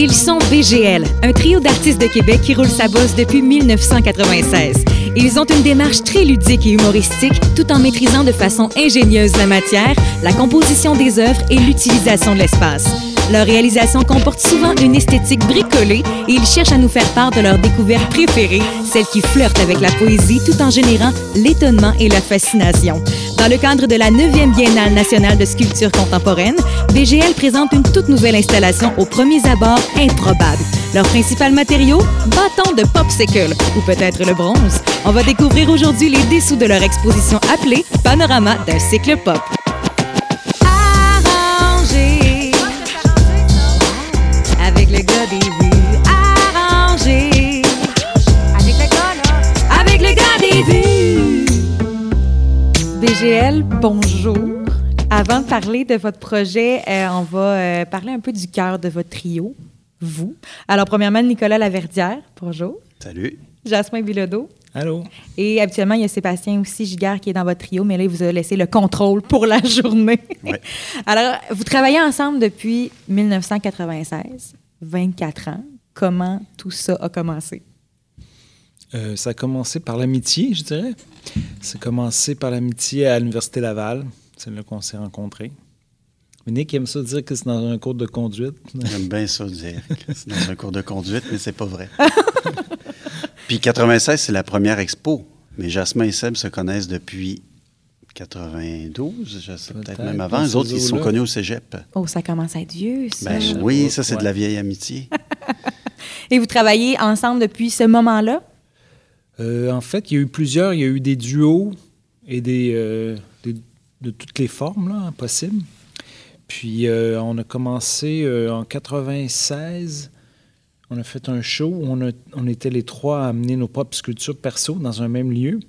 Ils sont BGL, un trio d'artistes de Québec qui roule sa bosse depuis 1996. Ils ont une démarche très ludique et humoristique, tout en maîtrisant de façon ingénieuse la matière, la composition des œuvres et l'utilisation de l'espace. Leur réalisation comporte souvent une esthétique bricolée et ils cherchent à nous faire part de leur découverte préférée, celle qui flirte avec la poésie tout en générant l'étonnement et la fascination. Dans le cadre de la 9e Biennale nationale de sculpture contemporaine, BGL présente une toute nouvelle installation aux premiers abords improbables. Leur principal matériau, bâton de popsicle ou peut-être le bronze. On va découvrir aujourd'hui les dessous de leur exposition appelée Panorama d'un cycle pop. Bonjour. Avant de parler de votre projet, euh, on va euh, parler un peu du cœur de votre trio, vous. Alors, premièrement, Nicolas Laverdière, bonjour. Salut. Jasmin Bilodeau. Allô? Et habituellement, il y a Sébastien aussi Giguère qui est dans votre trio, mais là, il vous a laissé le contrôle pour la journée. Ouais. Alors, vous travaillez ensemble depuis 1996, 24 ans. Comment tout ça a commencé? Euh, ça a commencé par l'amitié, je dirais. Ça a commencé par l'amitié à l'Université Laval. C'est là qu'on s'est rencontrés. Mais Nick aime ça dire que c'est dans un cours de conduite. J'aime bien ça dire que c'est dans un cours de conduite, mais c'est pas vrai. Puis 96, c'est la première expo. Mais Jasmin et Seb se connaissent depuis 92, je sais peut-être Peut-être, même avant. Les autres, ils se sont connus au cégep. Oh, ça commence à être vieux, ça. Ben oui, ça, c'est de la vieille amitié. Et vous travaillez ensemble depuis ce moment-là? Euh, en fait, il y a eu plusieurs. Il y a eu des duos et des, euh, de toutes les formes possibles. Puis euh, on a commencé euh, en 96. On a fait un show où on, a- était les trois à amener nos propres sculptures perso dans un même lieu.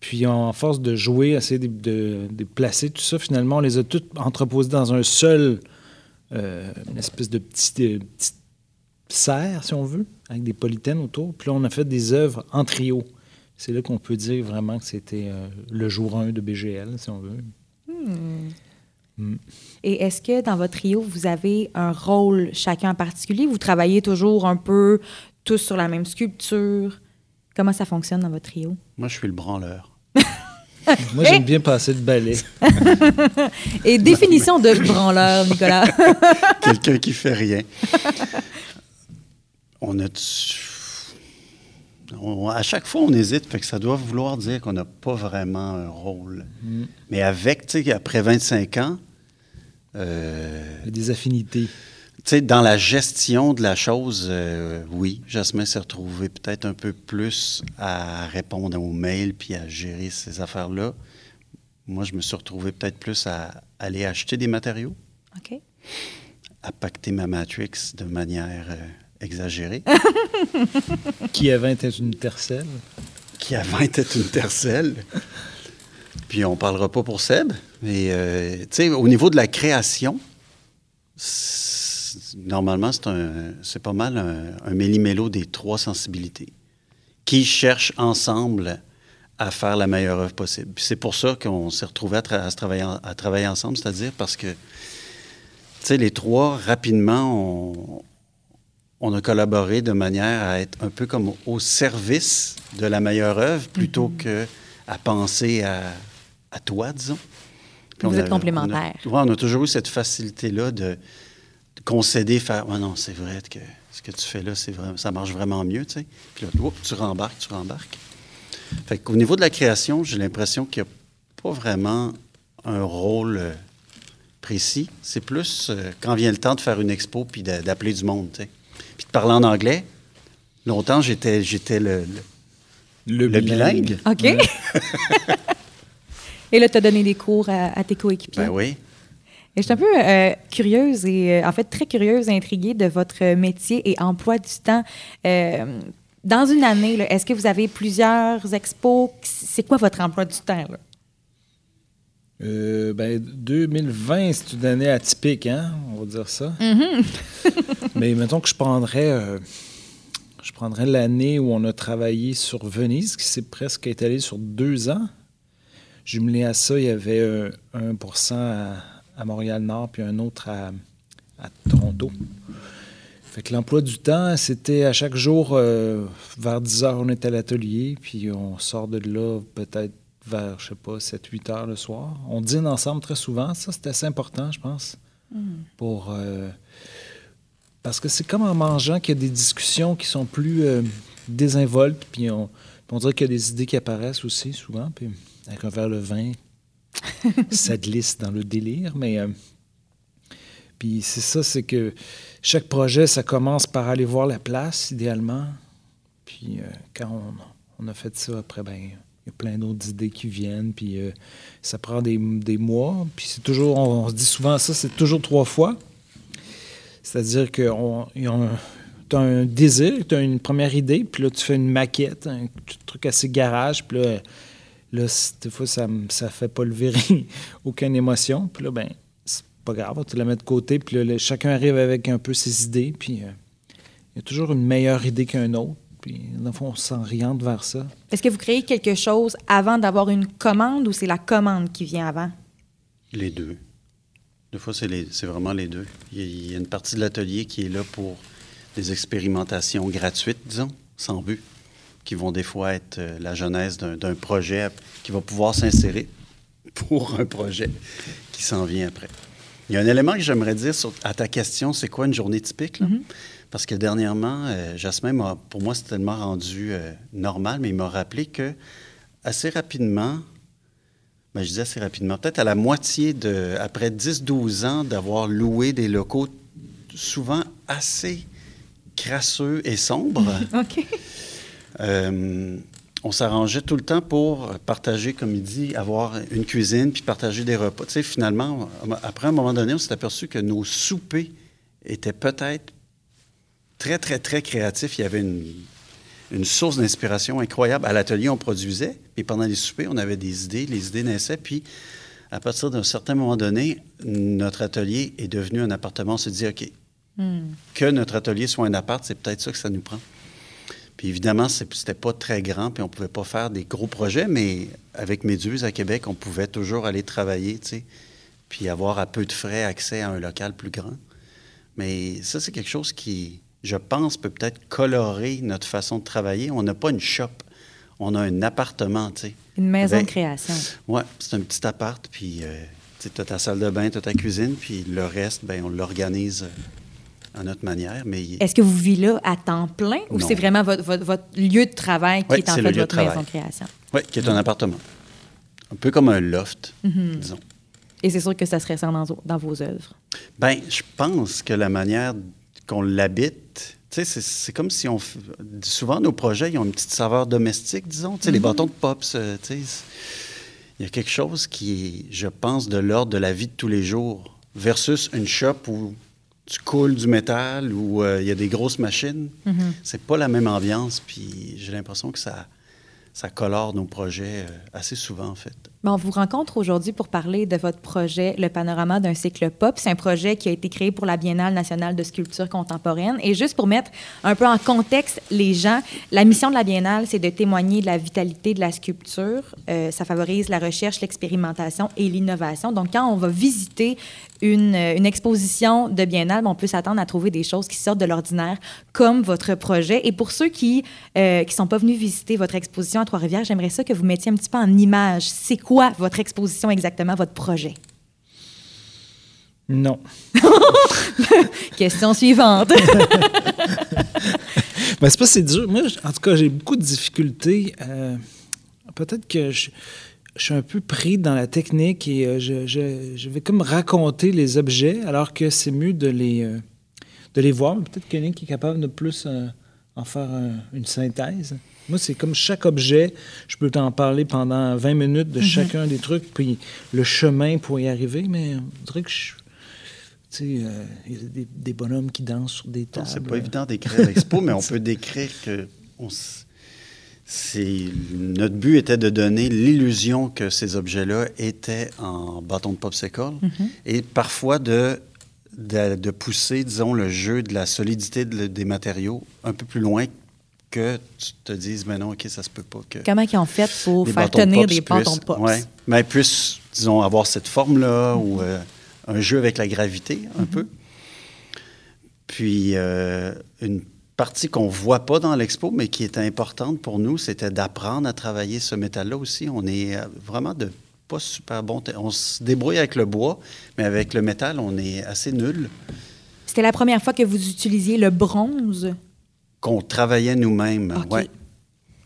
Puis en force de jouer, essayer de, placer tout ça, finalement, on les a toutes entreposées dans un seul, une espèce de petit, petit serre, si on veut, avec des polythènes autour. Puis là, on a fait des œuvres en trio. C'est là qu'on peut dire vraiment que c'était euh, le jour 1 de BGL, si on veut. Et est-ce que dans votre trio, vous avez un rôle chacun en particulier? Vous travaillez toujours un peu tous sur la même sculpture? Comment ça fonctionne dans votre trio? Moi, je suis le branleur. Moi, j'aime bien passer de balai. Et définition de branleur, Nicolas. Quelqu'un qui fait rien. On a... on- à chaque fois, on hésite, fait que ça doit vouloir dire qu'on n'a pas vraiment un rôle. Mais avec, tu sais, après 25 ans, euh, Il y a des affinités. Tu sais, dans la gestion de la chose, euh, oui, Jasmin s'est retrouvé peut-être un peu plus à répondre aux mails puis à gérer ces affaires-là. Moi, je me suis retrouvé peut-être plus à aller acheter des matériaux, OK. à pacter ma Matrix de manière euh, exagérée, Qui avant était une tercelle. qui avant était une tercelle. Puis on parlera pas pour Seb, mais euh, tu sais, au niveau de la création, normalement, c'est un- c'est pas mal un, un méli-mélo des trois sensibilités qui cherchent ensemble à faire la meilleure œuvre possible. Puis c'est pour ça qu'on s'est retrouvés à, tra- à se travailler, en- à travailler ensemble, c'est-à-dire parce que, tu sais, les trois, rapidement, on, on a collaboré de manière à être un peu comme au service de la meilleure œuvre plutôt que à penser à, à toi, disons. Puis Vous on êtes complémentaires. On a, ouais, on a toujours eu cette facilité-là de, de concéder, faire Ah non, c'est vrai que ce que tu fais là, c'est ça marche vraiment mieux, tu sais. Puis là, tu rembarques, tu rembarques. Fait qu'au niveau de la création, j'ai l'impression qu'il n'y a pas vraiment un rôle euh, précis. C'est plus euh, quand vient le temps de faire une expo puis d'a- d'appeler du monde, tu sais. Parler en anglais. Longtemps, j'étais, j'étais le, le- le bilingue. OK. Et là, tu as donné des cours à, à tes coéquipiers? Ben oui. Et je suis un peu euh, curieuse et, euh, en fait, très curieuse et intriguée de votre métier et emploi du temps. Euh, dans une année, est-ce que vous avez plusieurs expos? C'est quoi votre emploi du temps? Là? Euh, ben, 2020, c'est une année atypique, hein? On va dire ça. Mais mettons que je prendrais, euh, je prendrais l'année où on a travaillé sur Venise, qui s'est presque étalé sur deux ans. Jumelé à ça, il y avait euh, 1 à, à Montréal-Nord, puis un autre à, à Toronto. Fait que l'emploi du temps, c'était à chaque jour, euh, vers 10 heures, on est à l'atelier, puis on sort de là peut-être vers, je sais pas, 7-8 heures le soir. On dîne ensemble très souvent. Ça, c'est assez important, je pense, pour... euh, parce que c'est comme en mangeant qu'il y a des discussions qui sont plus euh, désinvoltes, puis on, on dirait qu'il y a des idées qui apparaissent aussi souvent, puis avec un verre de vin, ça glisse dans le délire, mais... euh, puis c'est ça, c'est que chaque projet, ça commence par aller voir la place, idéalement. Puis euh, quand on, on a fait ça, après, ben, il y a plein d'autres idées qui viennent. Puis euh, ça prend des, des mois. Puis c'est toujours, on, se dit souvent ça, c'est toujours trois fois. C'est-à-dire que tu as un désir, tu as une première idée, puis là, tu fais une maquette, un truc assez garage, puis là, là des fois, ça ne fait pas lever aucune émotion. Puis là, ben c'est pas grave, tu la mets de côté, puis là, chacun arrive avec un peu ses idées, puis euh, il y a toujours une meilleure idée qu'un autre. Puis, dans le fond, on s'oriente vers ça. Est-ce que vous créez quelque chose avant d'avoir une commande ou c'est la commande qui vient avant? Les deux. Des fois, c'est les- c'est vraiment les deux. Il y, a, il y a une partie de l'atelier qui est là pour des expérimentations gratuites, disons, sans but, qui vont des fois être euh, la genèse d'un d'un projet qui va pouvoir s'insérer pour un projet qui s'en vient après. Il y a un élément que j'aimerais dire sur- à ta question, c'est quoi une journée typique? là? Parce que dernièrement, euh, Jasmin, m'a- pour moi, c'est tellement rendu euh, normal, mais il m'a rappelé que assez rapidement, ben, je dis assez rapidement, peut-être à la moitié de, après 10-12 ans d'avoir loué des locaux souvent assez crasseux et sombres, OK. euh, on s'arrangeait tout le temps pour partager, comme il dit, avoir une cuisine puis partager des repas. Tu sais, finalement, après un moment donné, on s'est aperçu que nos soupers étaient peut-être très, très, très créatifs. Il y avait une, une source d'inspiration incroyable. À l'atelier, on produisait, puis pendant les soupers, on avait des idées, les idées naissaient, puis à partir d'un certain moment donné, notre atelier est devenu un appartement. On s'est dit, OK, que notre atelier soit un appart, c'est peut-être ça que ça nous prend. Puis évidemment, c'était pas très grand, puis on pouvait pas faire des gros projets, mais avec Méduse à Québec, on pouvait toujours aller travailler, tu sais, puis avoir à peu de frais accès à un local plus grand. Mais ça, c'est quelque chose qui, je pense, peut peut-être colorer notre façon de travailler. On n'a pas une shop, on a un appartement, tu sais. Une maison de création. Oui, c'est un petit appart, puis euh, tu as ta salle de bain, tu as ta cuisine, puis le reste, ben, on l'organise euh, à notre manière. Mais il- Est-ce que vous vivez là à temps plein ou c'est vraiment votre, votre- votre lieu de travail qui Oui, est en fait votre maison de création? Oui, qui est un appartement. Un peu comme un loft, Mm-hmm. disons. Et c'est sûr que ça se ressent dans, dans vos œuvres? Ben, je pense que la manière qu'on l'habite, tu sais, c'est- comme si on. f- Souvent, nos projets, ils ont une petite saveur domestique, disons. Tu sais, les bâtons de pops, euh, tu sais. c'est- Il y a quelque chose qui est, je pense, de l'ordre de la vie de tous les jours, versus une shop où tu coules du métal, où euh, il y a des grosses machines. C'est pas la même ambiance, puis j'ai l'impression que ça, ça colore nos projets euh, assez souvent, en fait. Bon, on vous rencontre aujourd'hui pour parler de votre projet Le Panorama d'un cycle pop. C'est un projet qui a été créé pour la Biennale nationale de sculpture contemporaine. Et juste pour mettre un peu en contexte les gens, la mission de la Biennale, c'est de témoigner de la vitalité de la sculpture. Euh, ça favorise la recherche, l'expérimentation et l'innovation. Donc, quand on va visiter une, euh, exposition de Biennale, on peut s'attendre à trouver des choses qui sortent de l'ordinaire, comme votre projet. Et pour ceux qui ne sont pas venus visiter votre exposition à Trois-Rivières, j'aimerais ça que vous mettiez un petit peu en image. C'est quoi votre exposition exactement, votre projet? Non. Question suivante. Ben, c'est pas c'est dur. Moi, en tout cas, j'ai beaucoup de difficultés. euh, Peut-être que je, je suis un peu pris dans la technique et euh, je, je- je vais comme raconter les objets alors que c'est mieux de les, euh, de les voir. Peut-être quelqu'un qui est capable de plus en faire un- une synthèse. Moi, c'est comme chaque objet, je peux t'en parler pendant 20 minutes de chacun des trucs, puis le chemin pour y arriver, mais on dirait que je. Tu sais, euh, il y a des, des bonhommes qui dansent sur des tables. C'est pas évident d'écrire l'expo, mais on peut décrire que on notre but était de donner l'illusion que ces objets-là étaient en bâton de popsicle et parfois de, de de pousser, disons, le jeu de la solidité de- des matériaux un peu plus loin que tu te dises, mais non, ok, ça se peut pas que Comment ils ont fait pour faire tenir des bâtons pops? ouais, mais puissent, disons, avoir cette forme-là ou euh, un jeu avec la gravité un peu. Puis, euh, une partie qu'on ne voit pas dans l'expo, mais qui est importante pour nous, c'était d'apprendre à travailler ce métal-là aussi. On est euh, vraiment de pas super bon. On se débrouille avec le bois, mais avec le métal, on est assez nul. C'était la première fois que vous utilisiez le bronze? Qu'on travaillait nous-mêmes, OK. oui.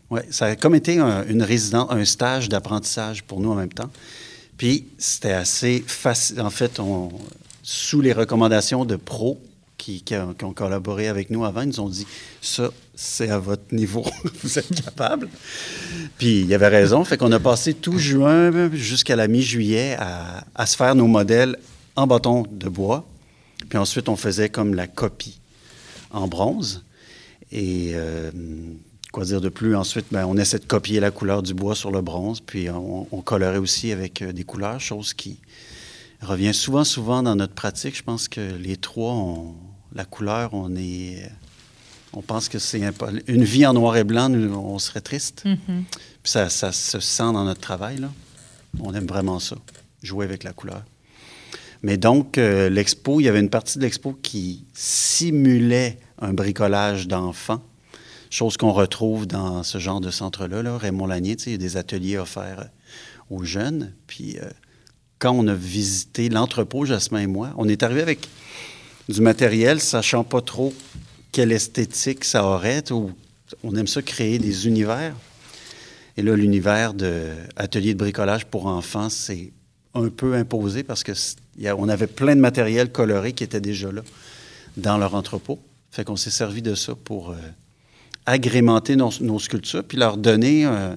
Ouais, ça a comme été un, une résidence, un stage d'apprentissage pour nous en même temps. Puis c'était assez facile. En fait, on, sous les recommandations de pros qui, qui ont, qui ont collaboré avec nous avant, ils nous ont dit ça, c'est à votre niveau, vous êtes capable. Puis il y avait raison, fait qu'on a passé tout juin jusqu'à la mi-juillet à, à se faire nos modèles en bâton de bois. Puis ensuite, on faisait comme la copie en bronze. Et euh, quoi dire de plus? Ensuite, ben, on essaie de copier la couleur du bois sur le bronze, puis on, on colorait aussi avec euh, des couleurs, chose qui revient souvent, souvent dans notre pratique. Je pense que les trois, on- la couleur, on est... On pense que c'est une vie en noir et blanc, nous, on serait triste. Mhm. Puis ça, ça se sent dans notre travail, là. On aime vraiment ça, jouer avec la couleur. Mais donc, euh, l'expo, il y avait une partie de l'expo qui simulait un bricolage d'enfants, chose qu'on retrouve dans ce genre de centre-là. Là. Raymond Lanier, il y a des ateliers offerts euh, aux jeunes. Puis euh, quand on a visité l'entrepôt, Jasmin et moi, on est arrivé avec du matériel, sachant pas trop quelle esthétique ça aurait. On aime ça créer des univers. Et là, l'univers de de bricolage pour enfants, c'est un peu imposé parce que c- il y a- on avait plein de matériel coloré qui était déjà là dans leur entrepôt. Fait qu'on s'est servi de ça pour euh, agrémenter nos, nos sculptures puis leur donner euh,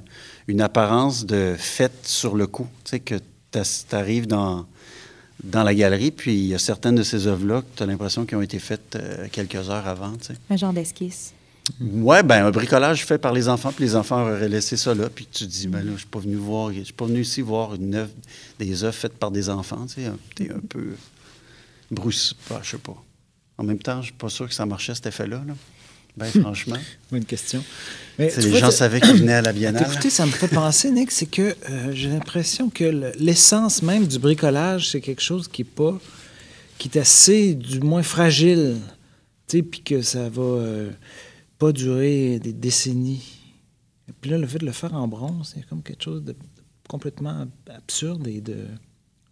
une apparence de fête sur le coup. Tu sais, que tu arrives dans, dans la galerie, puis il y a certaines de ces œuvres-là que tu as l'impression qu'elles ont été faites euh, quelques heures avant. tu sais. Un genre d'esquisse. Ouais, ben un bricolage fait par les enfants, puis les enfants auraient laissé ça là, puis tu te dis, ben là, je suis pas venu voir, je suis pas venu ici voir une œuvre, des œuvres faites par des enfants, tu sais, t'es un peu brousse, pas, je sais pas. En même temps, je suis pas sûr que ça marchait cet effet-là, là. Ben franchement, Bonne question. Mais les vois, gens savaient qu'ils venaient à la Biennale. Écoutez, ça me fait penser, Nick, c'est que euh, j'ai l'impression que le- l'essence même du bricolage, c'est quelque chose qui est pas, qui est assez, du moins fragile, tu sais, puis que ça va euh, pas durer des décennies. Et puis là, le fait de le faire en bronze, c'est comme quelque chose de complètement absurde et de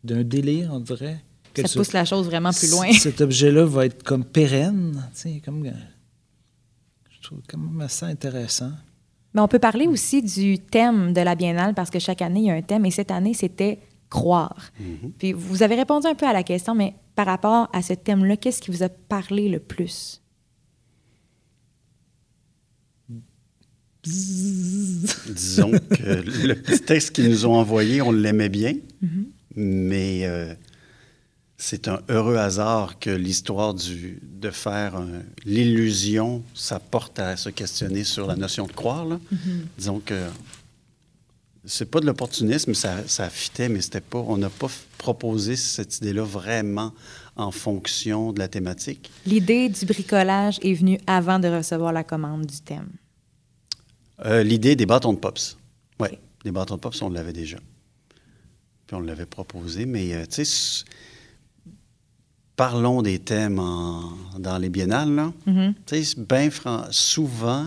d'un délire, on dirait. que Ça ce- pousse la chose vraiment plus loin. Cet objet-là va être comme pérenne, comme euh, je trouve quand même assez intéressant. Mais on peut parler aussi du thème de la biennale parce que chaque année, il y a un thème et cette année, c'était croire. Puis vous avez répondu un peu à la question, mais par rapport à ce thème-là, qu'est-ce qui vous a parlé le plus? Disons que le petit texte qu'ils nous ont envoyé, on l'aimait bien, mais euh, c'est un heureux hasard que l'histoire de faire l'illusion, ça porte à se questionner sur la notion de croire. là. Disons que c'est pas de l'opportunisme, ça, ça fitait, mais c'était pas, on n'a pas proposé cette idée-là vraiment en fonction de la thématique. L'idée du bricolage est venue avant de recevoir la commande du thème. Euh, L'idée des bâtons de pops. Oui, des bâtons de pops, on l'avait déjà. Puis on l'avait proposé, mais euh, tu sais, parlons des thèmes en- dans les biennales, là. Tu sais, bien souvent,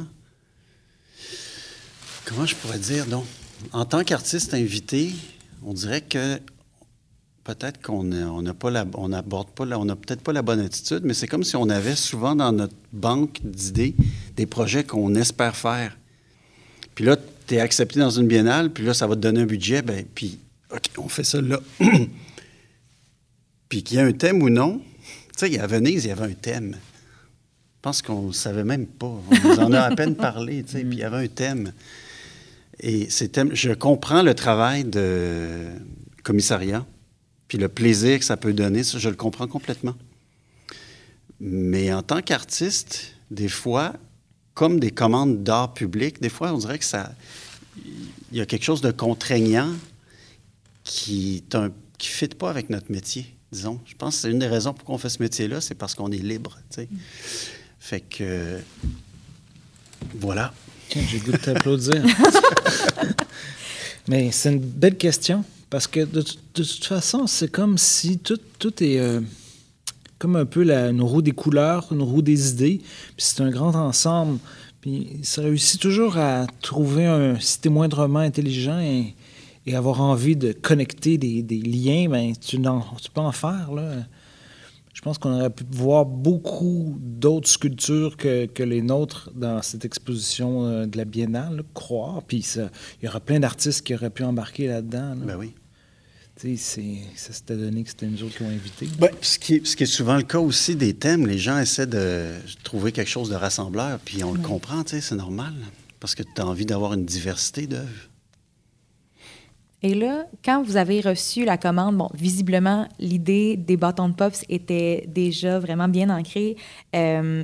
comment je pourrais dire, donc, en tant qu'artiste invité, on dirait que peut-être qu'on n'a pas la, on n'aborde pas, la- on n'a peut-être pas la bonne attitude, mais c'est comme si on avait souvent dans notre banque d'idées des projets qu'on espère faire. Puis là, tu es accepté dans une biennale, puis là, ça va te donner un budget, ben, puis OK, on fait ça là. puis qu'il y ait un thème ou non, tu sais, à Venise, il y avait un thème. Je pense qu'on ne savait même pas. On nous en a à peine parlé, tu sais, puis il y avait un thème. Et ces thèmes, je comprends le travail de commissariat, puis le plaisir que ça peut donner, ça, je le comprends complètement. Mais en tant qu'artiste, des fois, comme des commandes d'art public, des fois, on dirait que ça. Il y a quelque chose de contraignant qui ne qui fit pas avec notre métier, disons. Je pense que c'est une des raisons pour qu'on fait ce métier-là, c'est parce qu'on est libre, tu sais. Fait que. Voilà. J'ai le goût de t'applaudir. Mais c'est une belle question parce que de, de toute façon, c'est comme si tout, tout est. euh, comme un peu la, une roue des couleurs, une roue des idées. Puis c'est un grand ensemble. Puis ça réussit toujours à trouver un, si moindrement intelligent et, avoir envie de connecter des, liens, ben tu, peux en faire, là. Je pense qu'on aurait pu voir beaucoup d'autres sculptures que, les nôtres dans cette exposition euh, de la Biennale, croire. Puis il y aura plein d'artistes qui auraient pu embarquer là-dedans. là. Ben oui. Ça s'était donné que c'était nous autres qui ont invité. Ben, ce, qui est, ce qui est souvent le cas aussi des thèmes, les gens essaient de trouver quelque chose de rassembleur, puis on le comprend, tu sais, c'est normal, parce que tu as envie d'avoir une diversité d'œuvres. Et là, quand vous avez reçu la commande, bon, visiblement, l'idée des bâtons de pops était déjà vraiment bien ancrée. Euh,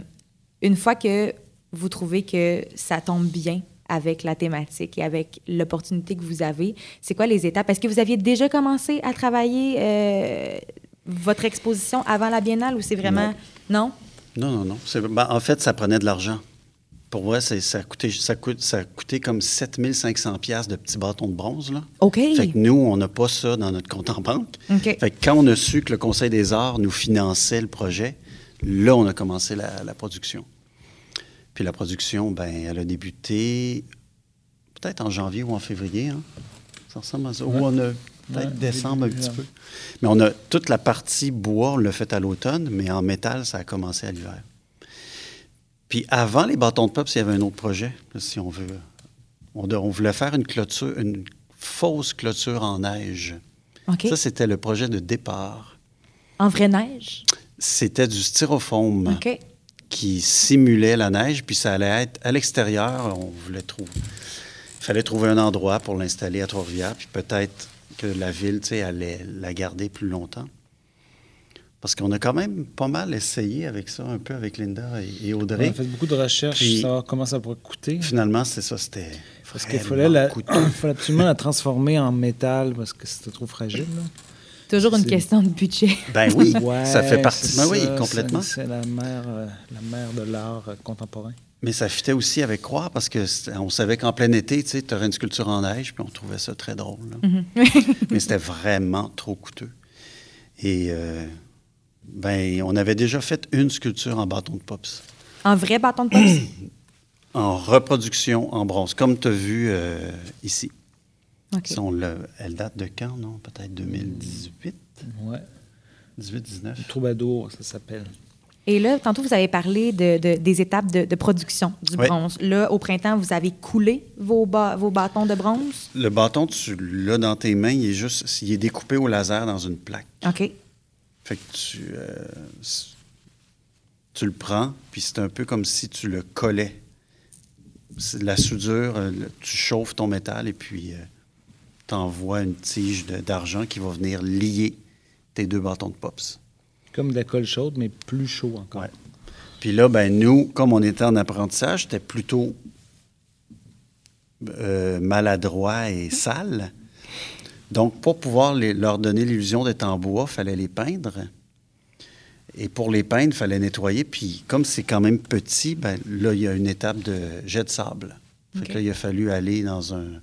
une fois que vous trouvez que ça tombe bien avec la thématique et avec l'opportunité que vous avez, c'est quoi les étapes? Est-ce que vous aviez déjà commencé à travailler euh, votre exposition avant la biennale ou c'est vraiment... Non? Non, non, non. C'est- ben, en fait, ça prenait de l'argent. Pour moi, c'est- ça, coûtait, ça, coûte, ça coûtait comme 7500 pièces de petits bâtons de bronze. Là. OK. Fait que nous, on n'a pas ça dans notre compte en banque. OK. Fait que quand on a su que le Conseil des arts nous finançait le projet, là, on a commencé la, la production. Puis la production, ben, elle a débuté peut-être en janvier ou en février. hein. Ça ressemble à ça. Ou on a peut-être Ouais, décembre un petit peu. Mais on a toute la partie bois, on l'a fait à l'automne, mais en métal, ça a commencé à l'hiver. Puis avant les bâtons de pop, il y avait un autre projet, si on veut. On, de- on voulait faire une clôture, une fausse clôture en neige. Ça, c'était le projet de départ. en vraie neige? C'était du styrofoam OK. Qui simulait la neige, puis ça allait être à l'extérieur. On voulait trouver. Il fallait trouver un endroit pour l'installer à Trois-Rivières, puis peut-être que la ville, allait la garder plus longtemps. Parce qu'on a quand même pas mal essayé avec ça, un peu avec Linda et, et On Audrey. a fait beaucoup de recherches, Puis- savoir comment ça pourrait coûter. Finalement, c'est ça, c'était. Parce qu'il fallait, la- fallait absolument la transformer en métal parce que c'était trop fragile. là. Toujours une question de budget. Ben oui, Ouais, ça fait partie. Ben oui, ça, complètement. C'est la mère, euh, la mère de l'art euh, contemporain. Mais ça fitait aussi avec Croix parce que on savait qu'en plein été, tu sais, tu aurais une sculpture en neige, puis on trouvait ça très drôle. là. Mais c'était vraiment trop coûteux. Et euh, ben, on avait déjà fait une sculpture en bâton de pops, En vrai bâton de pops? en reproduction en bronze, comme tu as vu euh, ici. OK. Ça, on l'a- elle date de quand, non? Peut-être 2018? Ouais. 18-19? Troubadour, ça s'appelle. Et là, tantôt, vous avez parlé de, de- des étapes de, de production du Oui. bronze. Là, au printemps, vous avez coulé vos, ba- vos bâtons de bronze? Le bâton, tu l'as dans tes mains, il est juste, il est découpé au laser dans une plaque. OK. Fait que tu, euh, tu le prends, puis c'est un peu comme si tu le collais. C'est de la soudure, euh, le- tu chauffes ton métal et puis tu envoies une tige de- d'argent qui va venir lier tes deux bâtons de pops. Comme de la colle chaude, mais plus chaud encore. Ouais. Puis là, ben nous, comme on était en apprentissage, c'était plutôt euh, maladroit et sale. Donc, pour pouvoir les- leur donner l'illusion d'être en bois, il fallait les peindre. Et pour les peindre, il fallait nettoyer. Puis, comme c'est quand même petit, ben, là, il y a une étape de jet de sable. Fait que là, il a fallu aller dans un-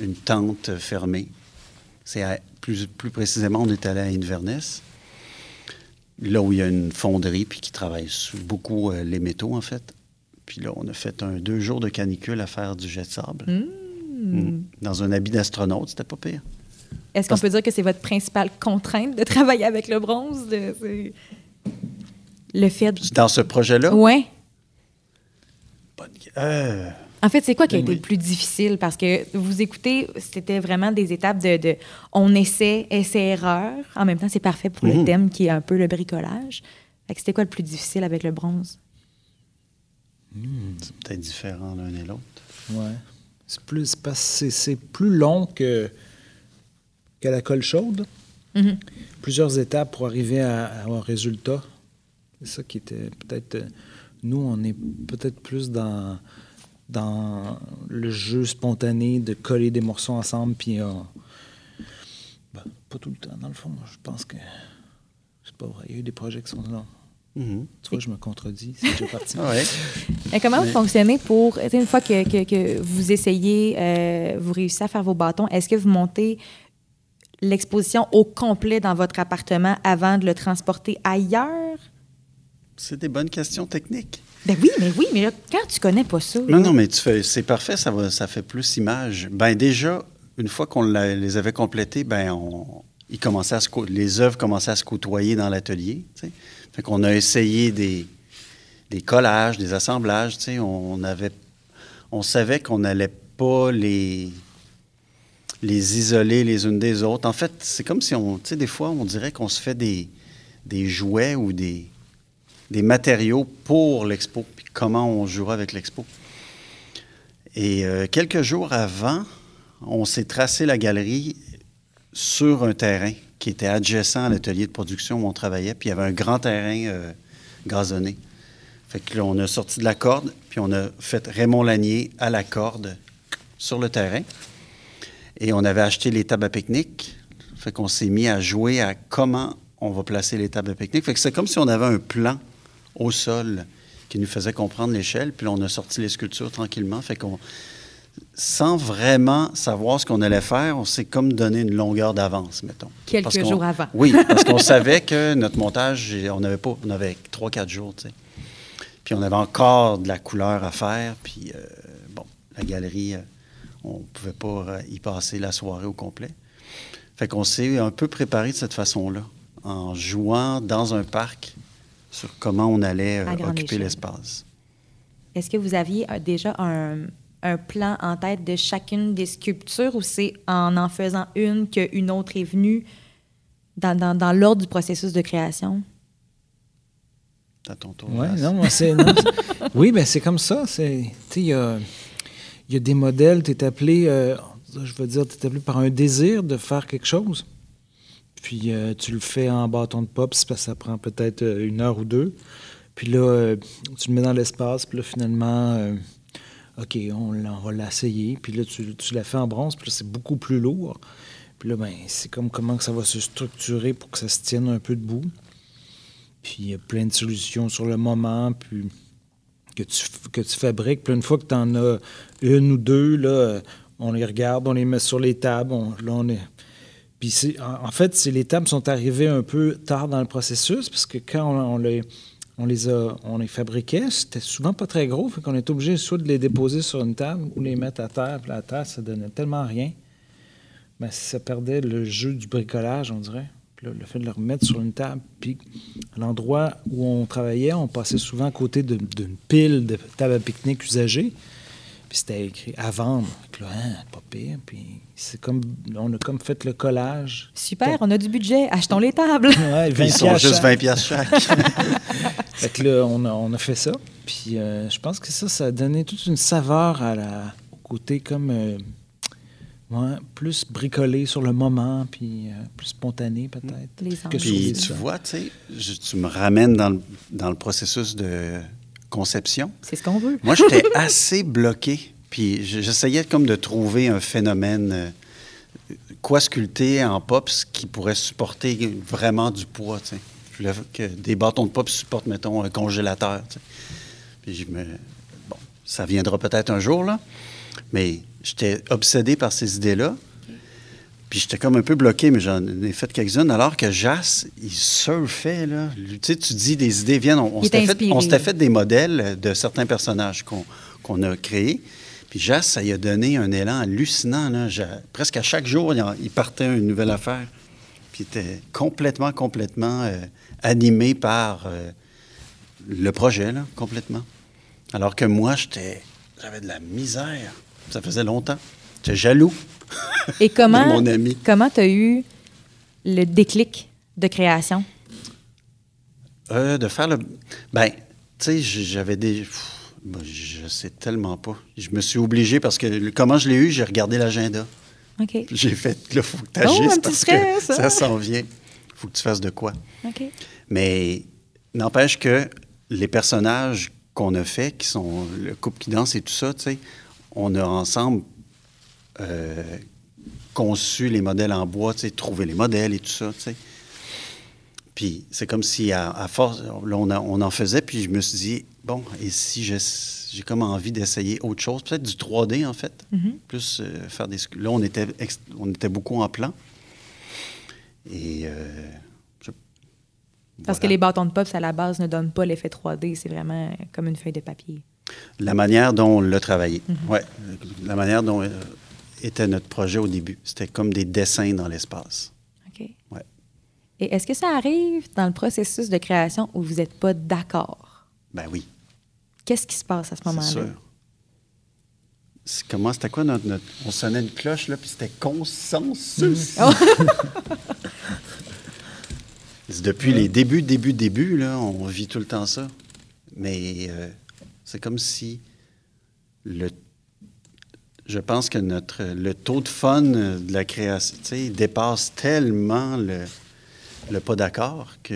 une tente fermée. C'est plus, plus précisément, on est allé à Inverness, là où il y a une fonderie puis qui travaille beaucoup euh, les métaux, en fait. Puis là, on a fait un deux jours de canicule à faire du jet de sable. Mm. Dans un habit d'astronaute, c'était pas pire. Est-ce qu'on peut dire que c'est votre principale contrainte de travailler avec le bronze? de- le fait de... Dans ce projet-là, Ouais. bonne- euh, En fait, c'est quoi qui a Ben été oui. le plus difficile? Parce que vous écoutez, c'était vraiment des étapes de, de- on essaie, essai-erreur. En même temps, c'est parfait pour le Mhm. thème qui est un peu le bricolage. C'était quoi le plus difficile avec le bronze? c'est peut-être différent l'un et l'autre. Ouais. C'est plus, c'est parce que c'est- c'est plus long que, que la colle chaude. Mhm. Plusieurs étapes pour arriver à, à un résultat. C'est ça qui était peut-être. euh, Nous, on est peut-être plus dans, dans le jeu spontané de coller des morceaux ensemble, puis euh, ben, pas tout le temps. Dans le fond, je pense que c'est pas vrai. Il y a eu des projets qui sont là. Mhm. Tu vois, je me contredis. C'est déjà parti. Ah ouais. Mais comment vous fonctionnez pour, une fois que, que- que vous essayez, euh, vous réussissez à faire vos bâtons, est-ce que vous montez l'exposition au complet dans votre appartement avant de le transporter ailleurs? C'est des bonnes questions techniques. Ben oui, mais oui, mais là, quand tu connais pas ça. Non, là, non, mais tu fais, c'est parfait, ça, va, ça fait plus image. Ben déjà, une fois qu'on les avait complétés, ben on, ils commençaient à se les œuvres commençaient à se côtoyer dans l'atelier. Fait qu'on a essayé des, des collages, des assemblages. On, avait, on savait qu'on n'allait pas les, les isoler les unes des autres. En fait, c'est comme si on, tu sais, des fois, on dirait qu'on se fait des, des jouets ou des, des matériaux pour l'expo, puis comment on jouera avec l'expo. Et euh, quelques jours avant, on s'est tracé la galerie sur un terrain qui était adjacent à l'atelier de production où on travaillait, puis il y avait un grand terrain euh, gazonné. Fait que là, on a sorti de la corde, puis on a fait Raymond Lanier à la corde sur le terrain. Et on avait acheté les tables à pique-nique. Fait qu'on s'est mis à jouer à comment on va placer les tables à pique-nique. Fait que c'est comme si on avait un plan au sol qui nous faisait comprendre l'échelle. Puis là, on a sorti les sculptures tranquillement. Fait qu'on, sans vraiment savoir ce qu'on allait faire, on s'est comme donné une longueur d'avance, mettons. Quelques Parce jours avant. Oui, parce qu'on savait que notre montage, on avait pas, on avait trois, quatre jours, tu sais. Puis on avait encore de la couleur à faire. Puis euh, bon, la galerie, euh, on pouvait pas euh, y passer la soirée au complet. Fait qu'on s'est un peu préparé de cette façon-là, en jouant dans un parc sur comment on allait euh, occuper l'espace. Est-ce que vous aviez euh, déjà un, un plan en tête de chacune des sculptures ou c'est en en faisant une qu'une autre est venue dans, dans- dans l'ordre du processus de création? À ton tour. Ouais, Ras. non, moi, c'est. non, c'est- oui, ben c'est comme ça. C'est, tu sais, il y a, y a des modèles, tu es appelé, euh, je veux dire, tu es appelé par un désir de faire quelque chose. Puis euh, tu le fais en bâton de pop, parce que ça prend peut-être euh, une heure ou deux. Puis là, euh, tu le mets dans l'espace, puis là, finalement, OK, on, va l'essayer. Puis là, tu, la fais en bronze, puis là, c'est beaucoup plus lourd. Puis là, ben, c'est comme comment que ça va se structurer pour que ça se tienne un peu debout. Puis il y a plein de solutions sur le moment, puis que tu, que tu fabriques. Puis une fois que tu en as une ou deux, là, on les regarde, on les met sur les tables. là, on est... Puis en, fait, les tables sont arrivées un peu tard dans le processus, parce que quand on, les, on les a, on fabriquait, c'était souvent pas très gros, fait qu'on était obligé soit de les déposer sur une table ou les mettre à terre. Puis la terre, ça donnait tellement rien. Ben, ça perdait le jeu du bricolage, on dirait. Puis le fait de le remettre sur une table, puis à l'endroit où on travaillait, on passait souvent à côté d'une pile de tables à pique-nique usagées. Puis c'était écrit à vendre. Là, hein, pas pire. Puis c'est comme, on a comme fait le collage. Super, on a du budget, achetons les tables. Ouais, Puis 20 ils sont juste chaque. 20 piastres chaque. Fait que là, on a, on a fait ça. Puis euh, je pense que ça, ça a donné toute une saveur à la, au côté comme euh, ouais, plus bricolé sur le moment, puis euh, plus spontané peut-être. Puis tu vois, tu sais, je- tu me ramènes dans le, dans le processus de conception. C'est ce qu'on veut. Moi, j'étais assez bloqué. Puis j'essayais comme de trouver un phénomène, euh, quoi sculpter en pops qui pourrait supporter vraiment du poids, tu sais. Je voulais que des bâtons de pop supportent, mettons, un congélateur. Puis je me... Bon, ça viendra peut-être un jour, là. Mais j'étais obsédé par ces idées-là. Puis j'étais comme un peu bloqué, mais j'en ai fait quelques-unes. Alors que Jas, il surfait, là. Tu sais, tu dis des idées viennent. On, s'était fait, des modèles de certains personnages qu'on a créés. Puis Jas, ça lui a donné un élan hallucinant. Là. Presque à chaque jour, il, en- il partait une nouvelle affaire. Puis il était complètement, complètement euh, animé par euh, le projet, là, complètement. Alors que moi, j'étais, j'avais de la misère. Ça faisait longtemps. J'étais jaloux. Et comment De mon ami. comment tu as eu le déclic de création? Euh, de faire le. Ben, tu sais, j'avais des. Pff, ben, je sais tellement pas. Je me suis obligé parce que comment je l'ai eu, j'ai regardé l'agenda. OK. J'ai fait, là, faut que tu agisses parce stress, que hein? ça s'en vient. faut que tu fasses de quoi. OK. Mais n'empêche que les personnages qu'on a faits, qui sont le couple qui danse et tout ça, tu sais, on a ensemble euh, conçu les modèles en bois, trouvé les modèles et tout ça. Puis c'est comme si, à, à force, là, on, a- on en faisait, puis je me suis dit, bon, et si j'ai comme envie d'essayer autre chose, peut-être du 3D, en fait, Mhm. plus euh, faire des... Là, on était, on était beaucoup en plan. Et euh, je- Parce que les bâtons de pops, à la base, ne donnent pas l'effet 3D. C'est vraiment comme une feuille de papier. La manière dont on l'a travaillé. Mm-hmm. Ouais. La manière dont euh, était notre projet au début. C'était comme des dessins dans l'espace. OK. Ouais. Et est-ce que ça arrive dans le processus de création où vous n'êtes pas d'accord? Ben oui, Qu'est-ce qui se passe à ce c'est moment-là? sûr. C'est- Comment, c'était quoi notre, notre- On sonnait une cloche, là, puis c'était consensus. Oh! Depuis les débuts, débuts, débuts, là, on vit tout le temps ça. Mais euh, c'est comme si le, je pense que notre, le taux de fun de la création dépasse tellement le, le pas d'accord que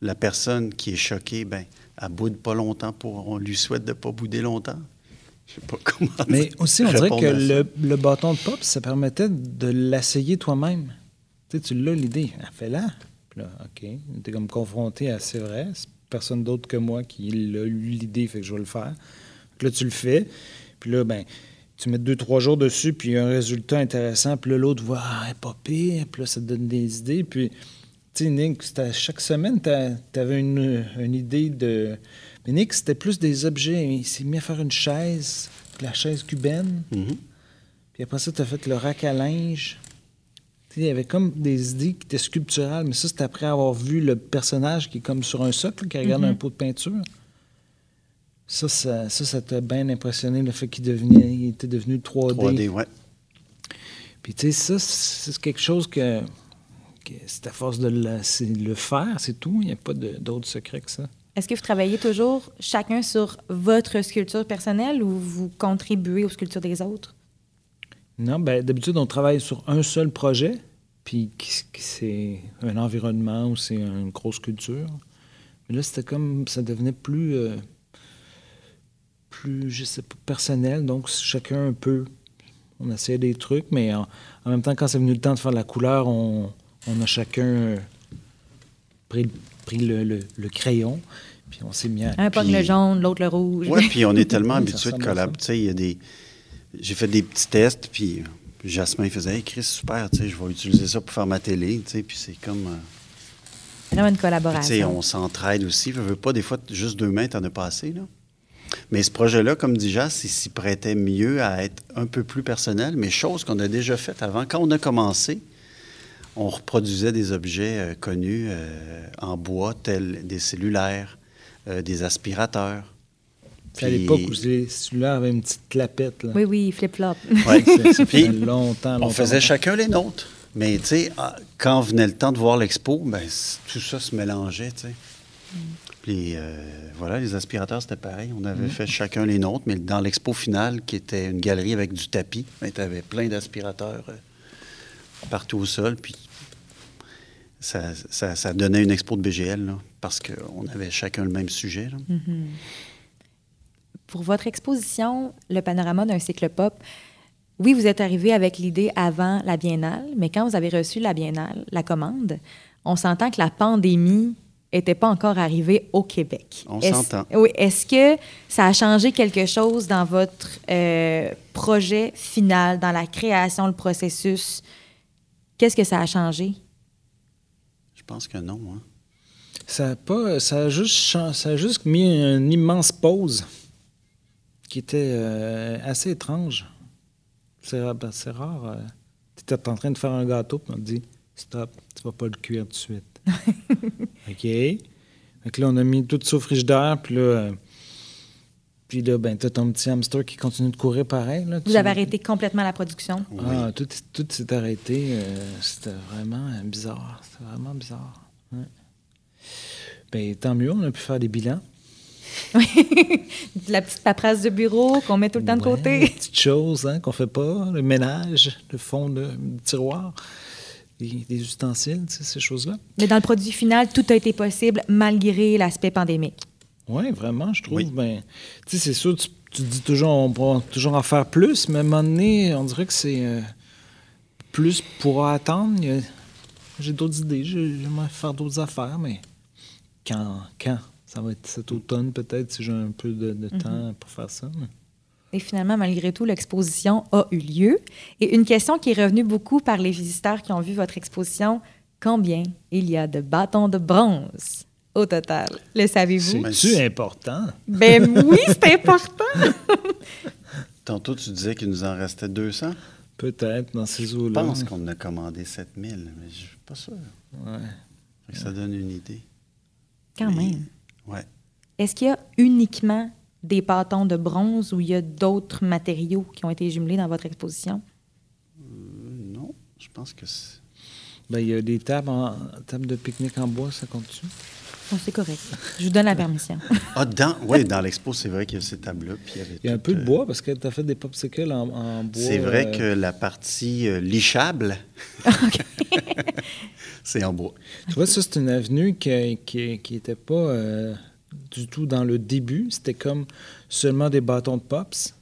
la personne qui est choquée, ben, elle boude pas longtemps pour. On lui souhaite de pas bouder longtemps. Je sais pas comment. Mais aussi, on dirait que le, le bâton de pop, ça permettait de l'essayer toi-même. Tu sais, tu l'as l'idée, Ah, fais-la. Puis là, OK, t'es comme confronté à c'est vrai, c'est personne d'autre que moi qui l'a eu l'idée, fait que je vais le faire. Puis là, tu le fais. Puis là, ben, tu mets deux, trois jours dessus, puis il y a un résultat intéressant. Puis là, l'autre voit, ah, pas pire. Puis là, ça te donne des idées. Puis, tu sais, Nick, chaque semaine, tu avais une, une idée de. Mais Nick, c'était plus des objets. Il s'est mis à faire une chaise, la chaise cubaine. Mhm. Puis après ça, tu as fait le rack à linge. Tu sais, Il y avait comme des idées qui étaient sculpturales, mais ça, c'était après avoir vu le personnage qui est comme sur un socle, qui regarde un pot de peinture. Ça, ça ça, ça t'a bien impressionné, le fait qu'il devenait, il était devenu 3D. 3D, ouais. Puis tu sais, ça, c'est quelque chose que, que c'est à force de le, faire, c'est tout. Il n'y a pas d'autre secret que ça. Est-ce que vous travaillez toujours chacun sur votre sculpture personnelle ou vous contribuez aux sculptures des autres? Non, ben, d'habitude, on travaille sur un seul projet, puis c'est un environnement ou c'est une grosse culture. Mais là, c'était comme, ça devenait plus, euh, plus, je sais pas, personnel. Donc, chacun un peu, on essayait des trucs, mais en, en même temps, quand c'est venu le temps de faire la couleur, on, on a chacun euh, pris, pris le, le- le crayon, puis on s'est mis à... Un pogne le jaune, l'autre le rouge. Oui, puis on est tellement habitué de collaborer. Tu sais, il y a des. J'ai fait des petits tests, puis Jasmin il faisait Hey Chris, super, tu sais, je vais utiliser ça pour faire ma télé, tu sais, puis c'est comme. euh, Vraiment une puis, tu sais, collaboration. on s'entraide aussi. Je veux pas, des fois, juste deux mains, t'en as pas assez, là. Mais ce projet-là, comme dit Jas, il s'y prêtait mieux à être un peu plus personnel, mais chose qu'on a déjà faite avant. Quand on a commencé, on reproduisait des objets euh, connus euh, en bois, tels des cellulaires, euh, des aspirateurs. Puis à l'époque où les cellulaires avaient une petite clapette, là. Oui, oui, flip-flop. Ouais. Ça, ça longtemps, longtemps. On faisait chacun les nôtres. Mais, tu sais, ah, quand venait le temps de voir l'expo, ben, tout ça se mélangeait, tu sais. Puis, euh, voilà, les aspirateurs, c'était pareil. On avait fait chacun les nôtres, mais dans l'expo finale, qui était une galerie avec du tapis, ben, tu avais plein d'aspirateurs euh, partout au sol. Puis, ça, ça- ça donnait une expo de BGL, là, parce qu'on avait chacun le même sujet. là. Pour votre exposition, le panorama d'un cycle pop, oui, vous êtes arrivé avec l'idée avant la biennale, mais quand vous avez reçu la biennale, la commande, on s'entend que la pandémie n'était pas encore arrivée au Québec. On Est-ce- s'entend. Oui. Est-ce que ça a changé quelque chose dans votre euh, projet final, dans la création, le processus? Qu'est-ce que ça a changé? Je pense que non. hein. Ça a, pas, ça, a juste, ça a juste mis une immense pause qui était euh, assez étrange. C'est rare. ben, rare tu étais en train de faire un gâteau, puis on te dit Stop, tu vas pas le cuire tout de suite. OK. Fait que là, on a mis tout ça au frigidaire, puis là, euh, puis là ben, tu as ton petit hamster qui continue de courir pareil. Là, Vous Tu- avez arrêté complètement la production? Ah, tout, tout s'est arrêté. euh, c'était vraiment euh, bizarre. C'était vraiment bizarre. Ouais. Ben, tant mieux, on a pu faire des bilans. La petite paperasse de bureau qu'on met tout le temps de côté. des petites choses hein, qu'on fait pas, le ménage, le fond de du tiroir, des, des ustensiles, ces choses-là. Mais dans le produit final, tout a été possible malgré l'aspect pandémique. Oui, vraiment, je trouve. Oui. Ben, tu sais, c'est sûr, tu, tu dis toujours, on pourra toujours en faire plus, mais à un moment donné, on dirait que c'est euh, plus pour attendre. J'ai d'autres idées, j'ai- j'aimerais faire d'autres affaires, mais quand, quand? Ça va être cet automne, peut-être, si j'ai un peu de, de temps pour faire ça. mais- Et finalement, malgré tout, l'exposition a eu lieu. Et une question qui est revenue beaucoup par les visiteurs qui ont vu votre exposition, combien il y a de bâtons de bronze au total? Le savez-vous? C'est-tu important? Ben oui, c'est important. Tantôt, tu disais qu'il nous en restait 200. Peut-être dans ces Je eaux-là. pense qu'on en a commandé 7000, mais je suis pas sûr. Ouais. Ça donne une idée. Quand Mais- même. Ouais. Est-ce qu'il y a uniquement des bâtons de bronze ou il y a d'autres matériaux qui ont été jumelés dans votre exposition? Euh, non, je pense que c'est. Ben, il y a des tables, en, tables de pique-nique en bois, ça compte-tu? Oh, c'est correct. Je vous donne la permission. Ah, dans, oui, dans l'expo, c'est vrai qu'il y a ces tables-là. puis il y avait Il y a un peu de euh, bois parce que tu as fait des popsicles en, en bois. C'est vrai euh, que la partie euh, lichable, c'est en bois. Tu vois, ça, c'est une avenue qui qui, qui pas euh, du tout dans le début. C'était comme seulement des bâtons de pops.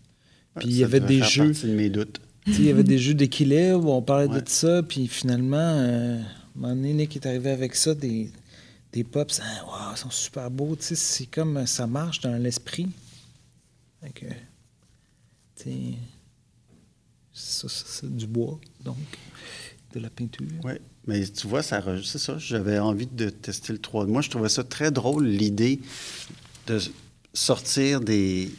Puis il y avait des jeux. de mes doutes. Il y avait des jeux d'équilibre, on parlait Ouais. de ça, puis finalement, euh, un moment donné, Nick est arrivé avec ça, des, des pops, hein, wow, ils sont super beaux, c'est comme, euh, ça marche dans l'esprit. Ça, ça, c'est du bois, donc, de la peinture. Oui, mais tu vois, ça, c'est ça. J'avais envie de tester le 3D. Moi, je trouvais ça très drôle, l'idée de sortir des,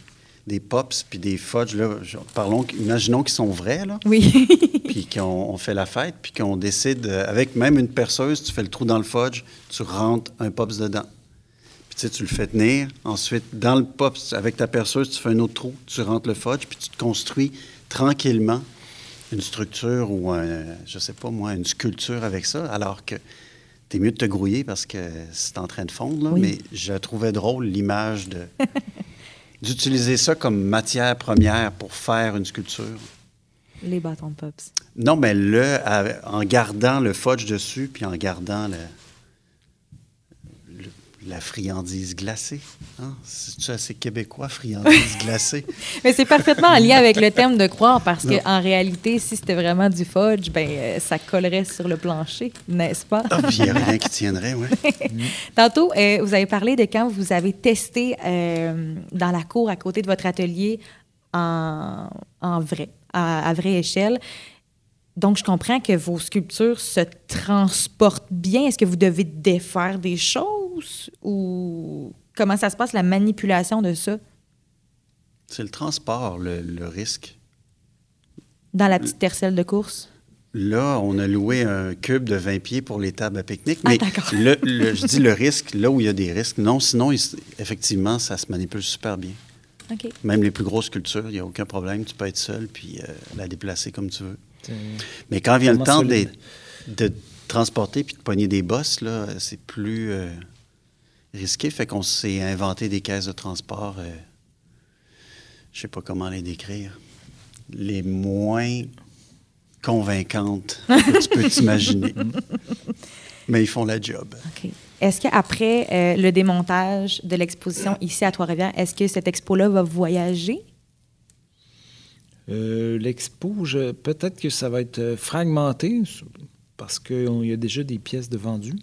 des pops puis des fudge. Là, parlons, imaginons qu'ils sont vrais, là, Oui. puis qu'on on fait la fête, puis qu'on décide, euh, avec même une perceuse, tu fais le trou dans le fudge, tu rentres un pops dedans. Puis tu sais, tu le fais tenir. Ensuite, dans le pops, avec ta perceuse, tu fais un autre trou, tu rentres le fudge, puis tu te construis tranquillement une structure ou, un, je sais pas moi, une sculpture avec ça, alors que t'es mieux de te grouiller parce que c'est en train de fondre. Là, Oui. Mais je trouvais drôle l'image de d'utiliser ça comme matière première pour faire une sculpture. Les bâtons de pops. Non, mais le, en gardant le fudge dessus, puis en gardant le- la friandise glacée. Hein? C'est-tu assez québécois, friandise glacée? Mais c'est parfaitement en lien avec le thème de croire parce qu'en réalité, si c'était vraiment du fudge, ben, euh, ça collerait sur le plancher, n'est-ce pas? Ah, puis il n'y a rien qui tiendrait, oui. Tantôt, euh, vous avez parlé de quand vous avez testé euh, dans la cour à côté de votre atelier en, en vrai, à, à vraie échelle. Donc, je comprends que vos sculptures se transportent bien. Est-ce que vous devez défaire des choses? Ou comment ça se passe, la manipulation de ça? C'est le transport, le, le risque. dans la petite tercelle de course? Là, on a loué un cube de 20 pieds pour les tables à pique-nique. Ah, Mais le, le- je dis le risque, là où il y a des risques. Non, sinon, il effectivement, ça se manipule super bien. Même les plus grosses sculptures, il n'y a aucun problème. Tu peux être seul puis euh, la déplacer comme tu veux. Mais quand vient le temps d'être- de transporter puis de poigner des bosses, là, c'est plus euh, risqué. Fait qu'on s'est inventé des caisses de transport. euh, je sais pas comment les décrire. Les moins convaincantes que tu peux t'imaginer. Mais ils font la job. OK. Est-ce qu'après euh, le démontage de l'exposition ici à Trois-Rivières, est-ce que cette expo-là va voyager? Euh, L'expo, je- peut-être que ça va être euh, fragmenté parce qu'il y a déjà des pièces de vendues.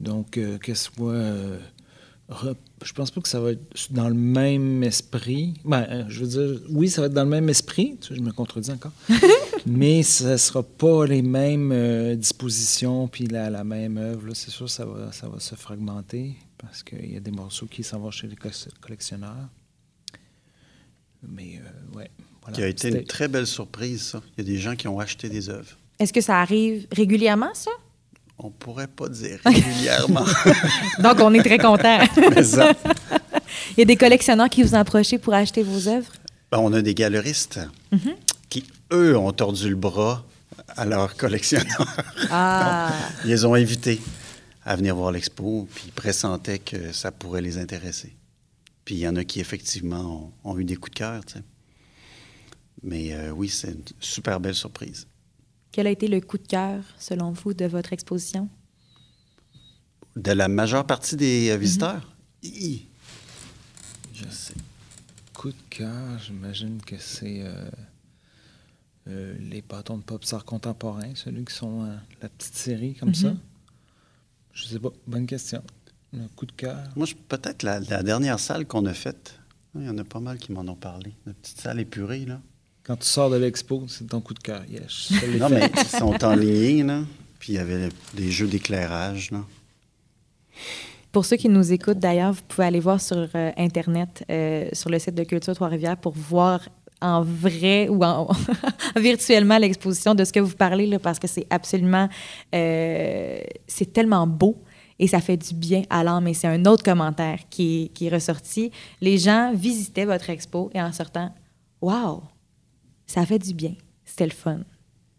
Donc, euh, que ce soit. euh, je pense pas que ça va être dans le même esprit. Ben, euh, je veux dire, oui, ça va être dans le même esprit. Tu sais, je me contredis encore. Mais ça ne sera pas les mêmes euh, dispositions puis la, la même œuvre. C'est sûr, ça va, ça va se fragmenter parce qu'il y a des morceaux qui s'en vont chez les co- collectionneurs. Mais, euh, ouais. Voilà. Qui a été une très belle surprise, ça. Il y a des gens qui ont acheté des œuvres. Est-ce que ça arrive régulièrement, ça? On pourrait pas dire régulièrement. Donc, on est très ça. Il y a des collectionneurs qui vous ont approché pour acheter vos œuvres? Ben, on a des galeristes qui, eux, ont tordu le bras à leurs collectionneurs. Ah! Ils les ont invités à venir voir l'expo, puis ils pressentaient que ça pourrait les intéresser. Puis il y en a qui, effectivement, ont, ont eu des coups de cœur. Mais euh, oui, c'est une super belle surprise. Quel a été le coup de cœur, selon vous, de votre exposition? De la majeure partie des euh, visiteurs? Hi! Je sais. Coup de cœur, j'imagine que c'est euh, euh, les bâtons de pop art contemporain, celui qui sont euh, la petite série comme ça. Je sais pas, bonne question. Un coup de cœur. Moi, peut-être la, la dernière salle qu'on a faite, il y en a pas mal qui m'en ont parlé. La petite salle épurée, là. Quand tu sors de l'expo, c'est ton coup de cœur. Yes, Non, fait. mais ils sont en lignée, là. Puis il y avait des jeux d'éclairage. là. Pour ceux qui nous écoutent, d'ailleurs, vous pouvez aller voir sur euh, Internet, euh, sur le site de Culture Trois-Rivières, pour voir en vrai ou en virtuellement l'exposition de ce que vous parlez, là, parce que c'est absolument... euh, c'est tellement beau et ça fait du bien à l'âme. Et c'est un autre commentaire qui est, qui est ressorti. Les gens visitaient votre expo et en sortant, « Wow! Ça fait du bien. C'était le fun. »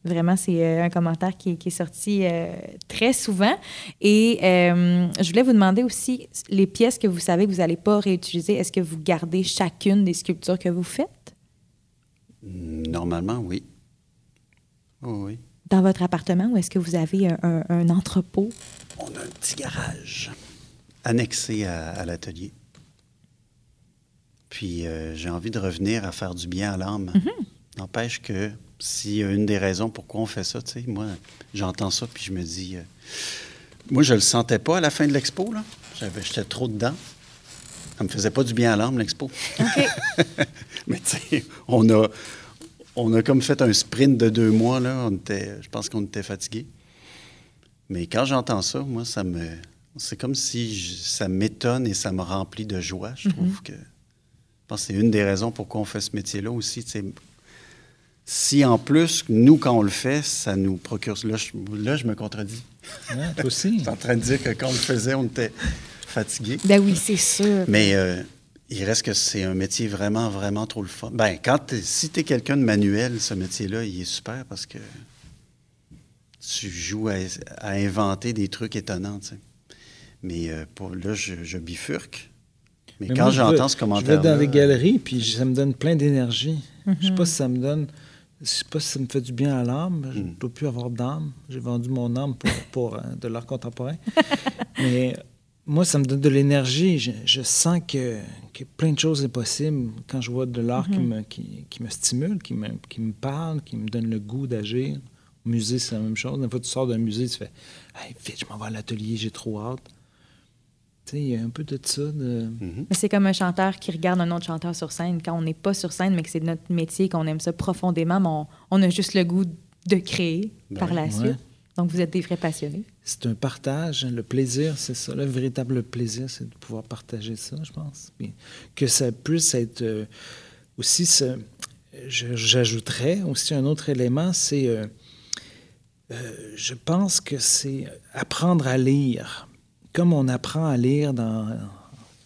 Vraiment, c'est euh, un commentaire qui, qui est sorti euh, très souvent. Et euh, je voulais vous demander aussi, les pièces que vous savez que vous n'allez pas réutiliser, est-ce que vous gardez chacune des sculptures que vous faites? Normalement, oui. Oui, oui. dans votre appartement ou est-ce que vous avez un, un- un entrepôt? On a un petit garage annexé à, à l'atelier. Puis euh, j'ai envie de revenir à faire du bien à l'âme. N'empêche que si une des raisons pourquoi on fait ça, tu sais, moi, j'entends ça puis je me dis, euh, moi, je le sentais pas à la fin de l'expo, là. J'étais trop dedans. Ça me faisait pas du bien à l'âme, l'expo. Mais tu sais, on a, on a comme fait un sprint de deux mois, là. On était, je pense qu'on était fatigués. Mais quand j'entends ça, moi, ça me. C'est comme si je- ça m'étonne et ça me remplit de joie. Je trouve que. Je pense que c'est une des raisons pourquoi on fait ce métier-là aussi. Si en plus, nous, quand on le fait, ça nous procure. Là, je, là, je me contredis. Hein, toi aussi. Je suis en train de dire que quand on le faisait, on était fatigué. Ben oui, c'est sûr. Mais euh, il reste que c'est un métier vraiment, vraiment trop le fun. Ben, quand t'es- si tu es quelqu'un de manuel, ce métier-là, il est super parce que tu joues à, à inventer des trucs étonnants, tu sais. Mais euh, pour, là, je, je bifurque. Mais, Mais quand je j'entends ce Je commentaire vais dans les galeries, puis ça me donne plein d'énergie. Je Mhm. sais pas si ça me donne... Je sais pas si ça me fait du bien à l'âme. Je ne Mm. dois plus avoir d'âme. J'ai vendu mon âme pour, pour euh, de l'art contemporain. Mais moi, ça me donne de l'énergie. Je, je sens que, que plein de choses est possible quand je vois de l'art qui, me, qui, qui me stimule, qui me, qui me parle, qui me donne le goût d'agir. Au musée, c'est la même chose. Une fois que tu sors d'un musée, tu fais hey, vite, je m'en vais à l'atelier, j'ai trop hâte. Il y a un peu de ça. De... Mhm. Mais C'est comme un chanteur qui regarde un autre chanteur sur scène. Quand on n'est pas sur scène, mais que c'est notre métier, qu'on aime ça profondément, mais on, on a juste le goût de créer Ben par la ouais. suite. Donc, vous êtes des vrais passionnés. C'est un partage. Le plaisir, c'est ça. Le véritable plaisir, c'est de pouvoir partager ça, je pense. Puis que ça puisse être euh, aussi. ce- je- J'ajouterais aussi un autre élément, c'est. euh, euh, je pense que c'est apprendre à lire. Comme on apprend à lire dans,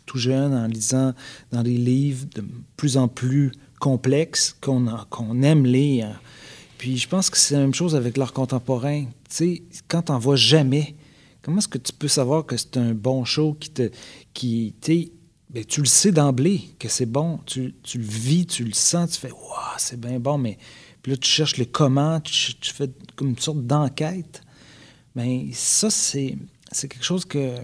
tout jeune en lisant dans des livres de plus en plus complexes qu'on qu'on aime lire. Puis je pense que c'est la même chose avec l'art contemporain. Tu sais, quand t'en vois jamais, comment est-ce que tu peux savoir que c'est un bon show qui te... Qui, ben, tu le sais d'emblée que c'est bon. Tu, tu le vis, tu le sens, tu fais « Waouh, c'est bien bon », mais puis là, tu cherches le comment, tu, tu fais comme une sorte d'enquête. Mais ça, c'est c'est quelque chose que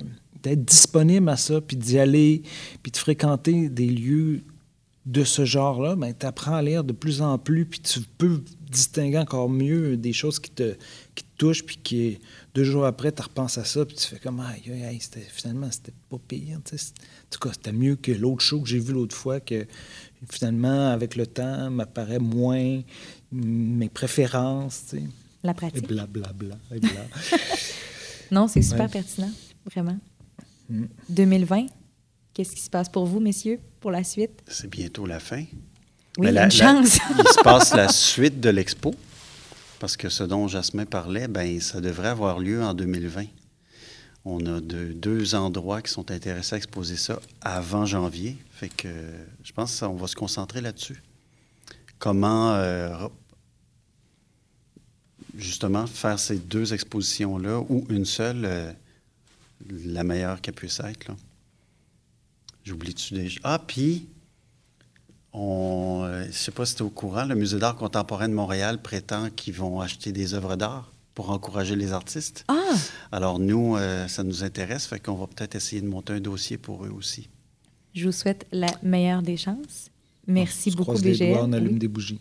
d'être disponible à ça, puis d'y aller, puis de fréquenter des lieux de ce genre-là, ben, tu apprends à lire de plus en plus, puis tu peux distinguer encore mieux des choses qui te, qui te touchent, puis qui, deux jours après, tu repenses à ça, puis tu fais comme, aïe, aïe, aïe, finalement, c'était pas pire. En tout cas, c'était mieux que l'autre show que j'ai vu l'autre fois, que finalement, avec le temps, m'apparaît moins mes préférences, tu sais. La Et pratique. blablabla, et bla. Non, c'est super Ouais. pertinent, vraiment. Mm. 2020, qu'est-ce qui se passe pour vous, messieurs, pour la suite? C'est bientôt la fin. Oui, Mais la- une la- chance. il se passe la suite de l'expo, parce que ce dont Jasmin parlait, ben, ça devrait avoir lieu en 2020. On a de- deux endroits qui sont intéressés à exposer ça avant janvier. Fait que je pense qu'on va se concentrer là-dessus. Comment euh, justement faire ces deux expositions-là, ou une seule, euh, la meilleure qu'elle puisse être. J'oublie-tu déjà? Ah, puis on, euh, je ne sais pas si tu es au courant, le Musée d'art contemporain de Montréal prétend qu'ils vont acheter des œuvres d'art pour encourager les artistes. Ah, Alors nous, euh, ça nous intéresse, fait qu'on va peut-être essayer de monter un dossier pour eux aussi. je vous souhaite la meilleure des chances. Merci On se beaucoup, croise les BGL. doigts, on allume Oui. des bougies.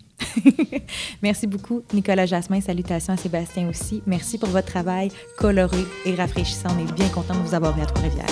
Merci beaucoup, Nicolas Jasmin. Salutations à Sébastien aussi. Merci pour votre travail coloré et rafraîchissant. On est bien content de vous avoir eu à Trois-Rivières.